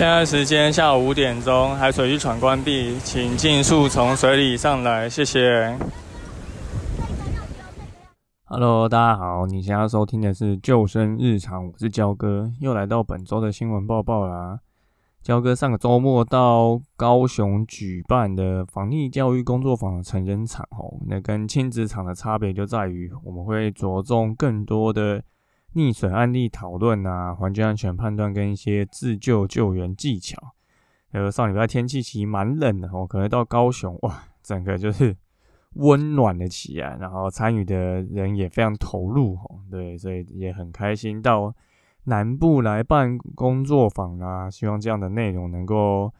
现在时间下午五点钟，海水浴场关闭，请尽速从水里上来，谢谢。Hello，大家好，你现在收听的是救生日常，我是焦哥，又来到本周的新闻报报啦。焦哥上个周末到高雄举办的防溺教育工作坊的成人场，吼，那跟亲子场的差别就在于，我们会着重更多的。溺水案例讨论啊，环境安全判断跟一些自救救援技巧。呃，上礼拜天气其实蛮冷的哦，可能到高雄哇，整个就是 温暖了起来，然后参与的人也非常投入哦，对，所以也很开心到南部来办工作坊啊，希望这样的内容能够。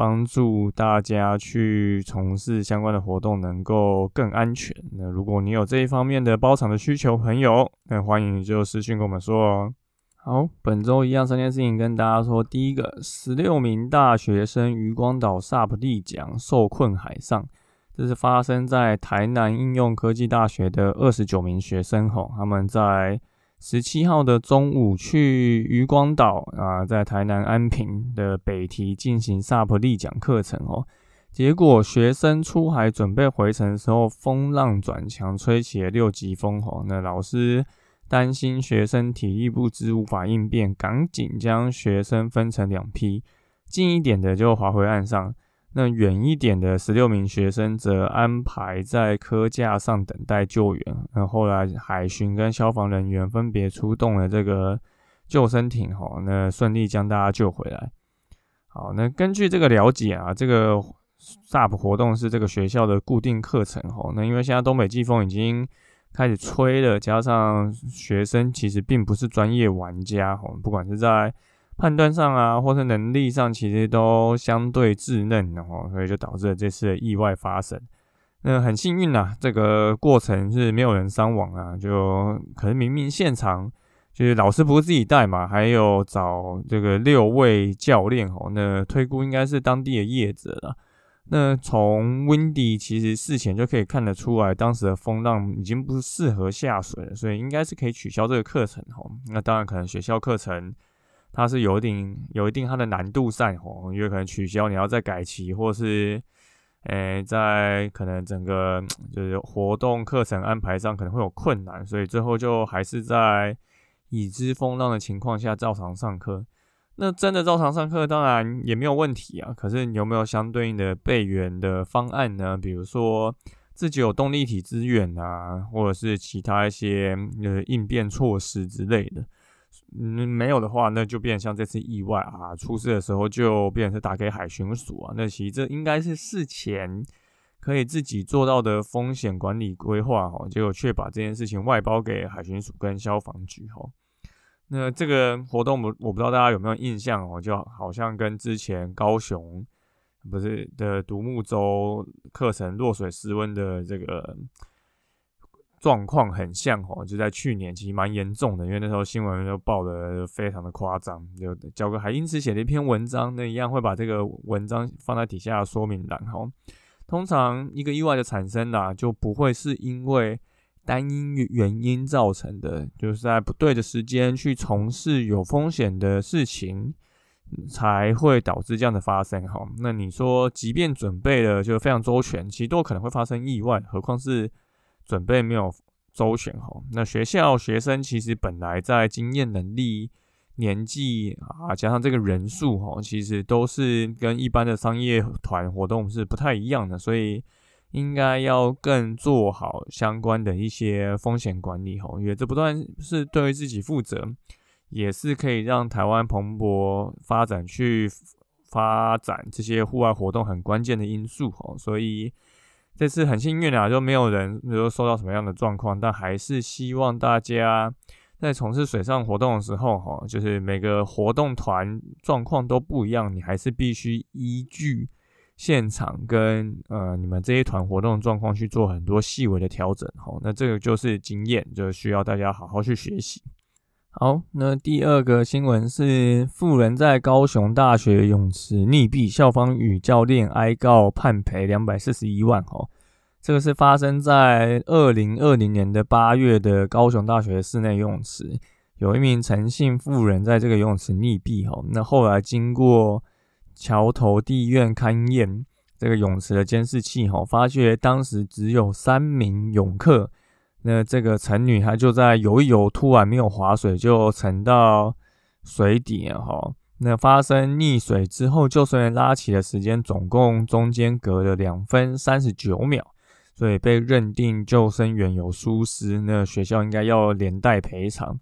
帮助大家去从事相关的活动能够更安全。那如果你有这一方面的包场的需求，朋友，那欢迎就私信跟我们说哦。好，本周一样三件事情跟大家说。第一个，十六名大学生渔光岛 SUP 立桨受困海上，这是发生在台南应用科技大学的二十九名学生吼，他们在。十七号的中午去渔光岛啊，在台南安平的北堤进行 SUP 立桨课程哦。结果学生出海准备回程的时候，风浪转强，吹起了六级风吼。那老师担心学生体力不支，无法应变，赶紧将学生分成两批，近一点的就划回岸上。那远一点的十六名学生则安排在科架上等待救援。那后来海巡跟消防人员分别出动了这个救生艇，哈，那顺利将大家救回来。好，那根据这个了解啊，这个 SUP 活动是这个学校的固定课程，哈。那因为现在东北季风已经开始吹了，加上学生其实并不是专业玩家，哈，不管是在判断上啊，或是能力上，其实都相对稚嫩哦，所以就导致了这次的意外发生。那很幸运呐，这个过程是没有人伤亡啊，就可能明明现场就是老师不是自己带嘛，还有找这个六位教练哦，那推估应该是当地的业者了。那从 Windy 其实事前就可以看得出来，当时的风浪已经不适合下水了，所以应该是可以取消这个课程哦。那当然可能学校课程。它是有一定有一定它的难度赛哦，因为可能取消，你要再改期，或是诶，在可能整个就是活动课程安排上可能会有困难，所以最后就还是在已知风浪的情况下照常上课。那真的照常上课当然也没有问题啊，可是你有没有相对应的备援的方案呢？比如说自己有动力体资源啊，或者是其他一些呃应变措施之类的。嗯，没有的话，那就变成像这次意外啊，出事的时候就变成是打给海巡署啊。那其实这应该是事前可以自己做到的风险管理规划哦，结果却把这件事情外包给海巡署跟消防局哦。那这个活动我我不知道大家有没有印象哦，就好像跟之前高雄不是的独木舟课程落水失温的这个。状况很像哦，就在去年其实蛮严重的，因为那时候新闻都报的非常的夸张。就教哥还因此写了一篇文章，那一样会把这个文章放在底下说明栏哈。通常一个意外的产生啦，就不会是因为单因原因造成的，就是在不对的时间去从事有风险的事情，才会导致这样的发生哈。那你说，即便准备了就非常周全，其实都可能会发生意外，何况是。准备没有周全哈，那学校学生其实本来在经验能力、年纪啊，加上这个人数哈，其实都是跟一般的商业团活动是不太一样的，所以应该要更做好相关的一些风险管理哈，因为这不断是对于自己负责，也是可以让台湾蓬勃发展去发展这些户外活动很关键的因素哈，所以。这次很幸运啊，就没有人说受到什么样的状况，但还是希望大家在从事水上活动的时候，哈，就是每个活动团状况都不一样，你还是必须依据现场跟呃你们这一团活动状况去做很多细微的调整，哈。那这个就是经验，就需要大家好好去学习。好，那第二个新闻是富人在高雄大学泳池溺毙，校方与教练哀告判赔两百四十一万，哈。这个是发生在二零二零年的八月的高雄大学室内泳池，有一名陈姓妇人在这个游泳池溺毙。哈，那后来经过桥头地院勘验这个泳池的监视器，哈，发觉当时只有三名泳客。那这个陈女她就在游一游，突然没有划水，就沉到水底了。哈，那发生溺水之后，救生员拉起的时间总共中间隔了两分三十九秒。所以被认定救生员有疏失，那学校应该要连带赔偿。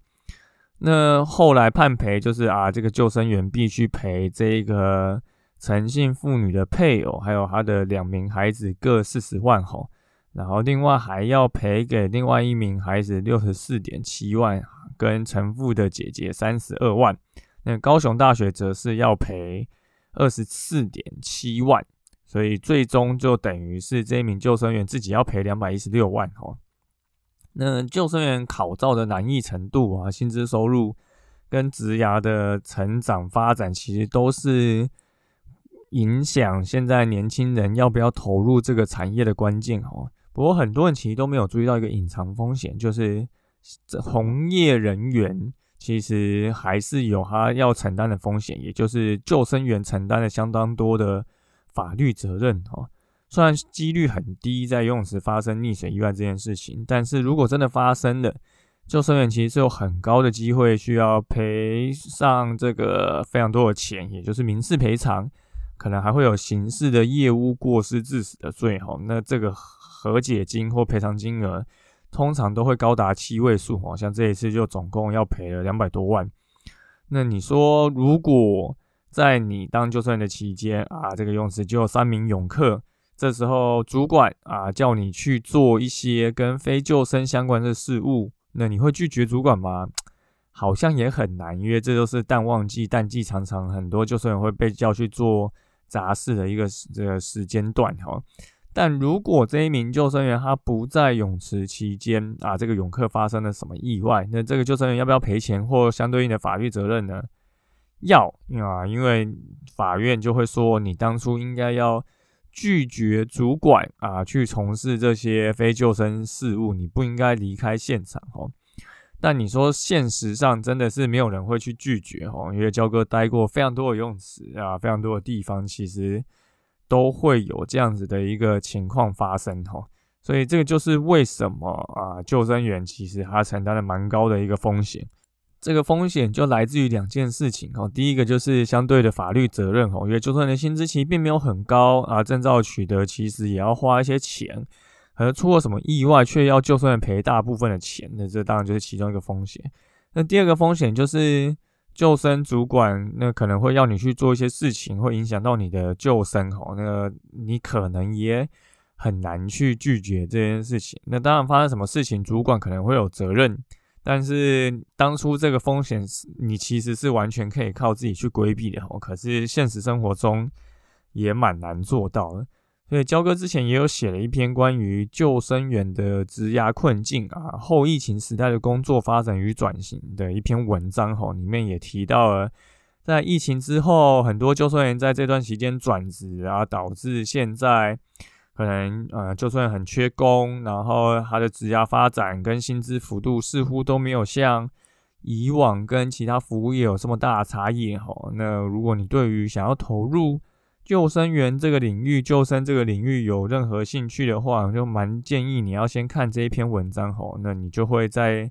那后来判赔就是啊，这个救生员必须赔这个陈姓妇女的配偶，还有他的两名孩子各四十万吼，然后另外还要赔给另外一名孩子六十四点七万，跟陈父的姐姐三十二万。那高雄大学则是要赔二十四点七万。所以最终就等于是这一名救生员自己要赔两百一十六万哦。那救生员考照的难易程度啊，薪资收入跟职涯的成长发展，其实都是影响现在年轻人要不要投入这个产业的关键哦。不过很多人其实都没有注意到一个隐藏风险，就是这从业人员其实还是有他要承担的风险，也就是救生员承担了相当多的。法律责任哦，虽然几率很低，在游泳池发生溺水意外这件事情，但是如果真的发生了，救生员其实是有很高的机会需要赔上这个非常多的钱，也就是民事赔偿，可能还会有刑事的业务过失致死的罪哈。那这个和解金或赔偿金额通常都会高达七位数哦，像这一次就总共要赔了两百多万。那你说如果？在你当救生员的期间啊，这个泳池就有三名泳客。这时候主管啊叫你去做一些跟非救生相关的事物，那你会拒绝主管吗？好像也很难，因为这就是淡旺季，淡季常常很多救生员会被叫去做杂事的一个这个时间段哈。但如果这一名救生员他不在泳池期间啊，这个泳客发生了什么意外，那这个救生员要不要赔钱或相对应的法律责任呢？要啊，因为法院就会说你当初应该要拒绝主管啊去从事这些非救生事务，你不应该离开现场哦。但你说现实上真的是没有人会去拒绝哦，因为焦哥待过非常多的游泳池啊，非常多的地方，其实都会有这样子的一个情况发生哦。所以这个就是为什么啊，救生员其实他承担了蛮高的一个风险。这个风险就来自于两件事情哦，第一个就是相对的法律责任哦，因为就算你的薪资其实并没有很高啊，证照取得其实也要花一些钱，而出了什么意外却要就算赔大部分的钱，那这当然就是其中一个风险。那第二个风险就是救生主管那可能会要你去做一些事情，会影响到你的救生哦，那你可能也很难去拒绝这件事情。那当然发生什么事情，主管可能会有责任。但是当初这个风险是你其实是完全可以靠自己去规避的哦。可是现实生活中也蛮难做到的。所以焦哥之前也有写了一篇关于救生员的职涯困境啊，后疫情时代的工作发展与转型的一篇文章哈，里面也提到了在疫情之后，很多救生员在这段时间转职啊，导致现在。可能呃，就算很缺工，然后他的职业发展跟薪资幅度似乎都没有像以往跟其他服务业有这么大的差异哈。那如果你对于想要投入救生员这个领域、救生这个领域有任何兴趣的话，就蛮建议你要先看这一篇文章吼。那你就会在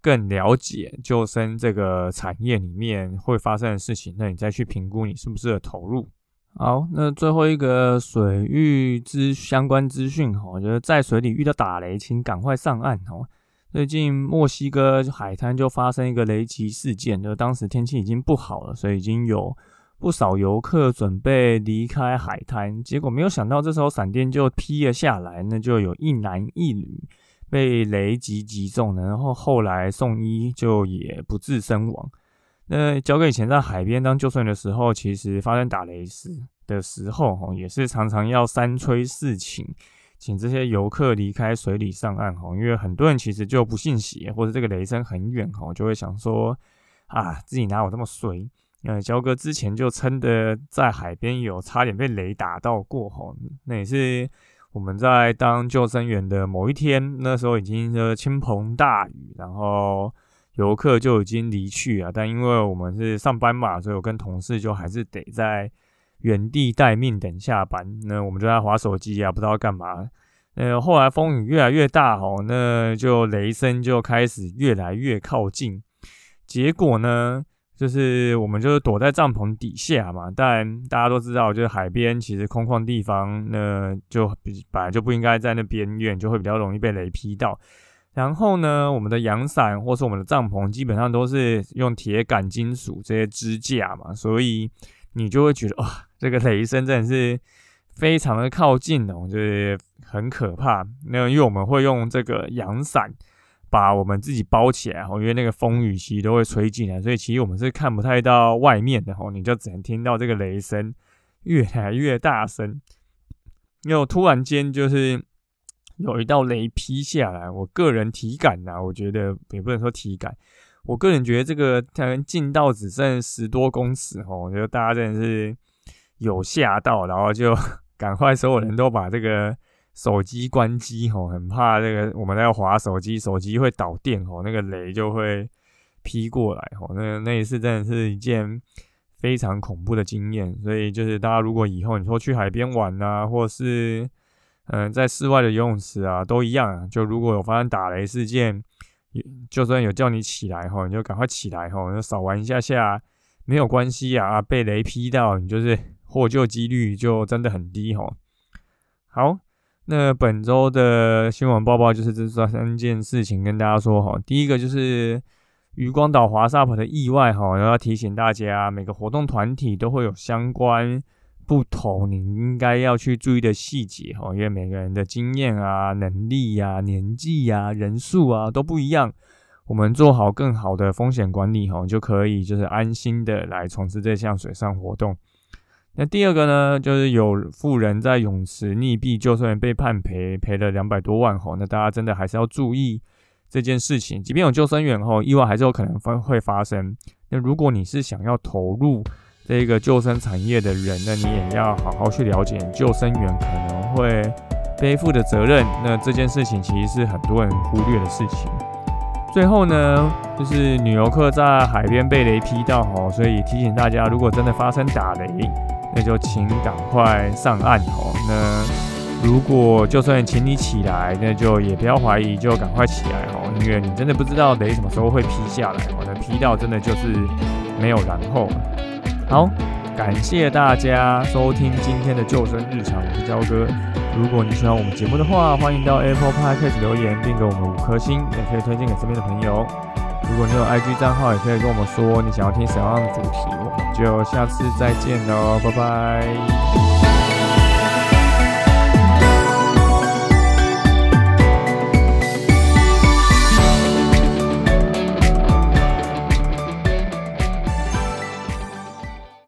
更了解救生这个产业里面会发生的事情，那你再去评估你适不适合投入。好，那最后一个水域之相关资讯哈，我觉得在水里遇到打雷，请赶快上岸哦。最近墨西哥海滩就发生一个雷击事件，就当时天气已经不好了，所以已经有不少游客准备离开海滩，结果没有想到这时候闪电就劈了下来，那就有一男一女被雷击击中了，然后后来送医就也不治身亡。那交给以前在海边当救生员的时候，其实发生打雷时的时候，哈，也是常常要三催四请，请这些游客离开水里上岸，哈，因为很多人其实就不信邪，或者这个雷声很远，哈，就会想说啊，自己哪有这么衰？呃，焦哥之前就称的在海边有差点被雷打到过，吼，那也是我们在当救生员的某一天，那时候已经是倾盆大雨，然后。游客就已经离去啊，但因为我们是上班嘛，所以我跟同事就还是得在原地待命等下班。那我们就在划手机啊，不知道干嘛。呃，后来风雨越来越大哦，那就雷声就开始越来越靠近。结果呢，就是我们就是躲在帐篷底下嘛。但大家都知道，就是海边其实空旷地方，那就本来就不应该在那边，远就会比较容易被雷劈到。然后呢，我们的阳伞或是我们的帐篷基本上都是用铁杆、金属这些支架嘛，所以你就会觉得哇，这个雷声真的是非常的靠近哦，就是很可怕。那因为我们会用这个阳伞把我们自己包起来哦，因为那个风雨其实都会吹进来，所以其实我们是看不太到外面的哦，你就只能听到这个雷声越来越大声，又突然间就是。有一道雷劈下来，我个人体感呐，我觉得也不能说体感，我个人觉得这个可能近到只剩十多公尺哦，我觉得大家真的是有吓到，然后就 赶快所有人都把这个手机关机吼，很怕这个我们在滑手机，手机会导电吼，那个雷就会劈过来吼，那那一次真的是一件非常恐怖的经验，所以就是大家如果以后你说去海边玩啊，或是嗯，在室外的游泳池啊，都一样。就如果有发生打雷事件，就算有叫你起来吼，你就赶快起来吼，就少玩一下下，没有关系啊。被雷劈到，你就是获救几率就真的很低吼。好，那本周的新闻报报就是这三件事情跟大家说哈。第一个就是渔光岛华沙普的意外哈，要提醒大家，每个活动团体都会有相关。不同，你应该要去注意的细节哦，因为每个人的经验啊、能力呀、年纪呀、人数啊都不一样。我们做好更好的风险管理哦，就可以就是安心的来从事这项水上活动。那第二个呢，就是有富人在泳池溺毙，就算被判赔赔了两百多万吼，那大家真的还是要注意这件事情。即便有救生员吼，意外还是有可能发会发生。那如果你是想要投入，这个救生产业的人，那你也要好好去了解救生员可能会背负的责任。那这件事情其实是很多人忽略的事情。最后呢，就是女游客在海边被雷劈到哦，所以提醒大家，如果真的发生打雷，那就请赶快上岸哦。那如果就算请你起来，那就也不要怀疑，就赶快起来哦，因为你真的不知道雷什么时候会劈下来哦。那劈到真的就是没有然后。好，感谢大家收听今天的救生日常，我是焦哥。如果你喜欢我们节目的话，欢迎到 Apple Podcast 留言，并给我们五颗星，也可以推荐给身边的朋友。如果你有 IG 账号，也可以跟我们说你想要听什么样的主题，我们就下次再见喽，拜拜。